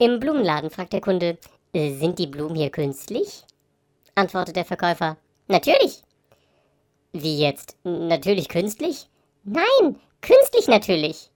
Im Blumenladen fragt der Kunde, sind die Blumen hier künstlich? Antwortet der Verkäufer, natürlich. Wie jetzt? Natürlich künstlich? Nein, künstlich natürlich.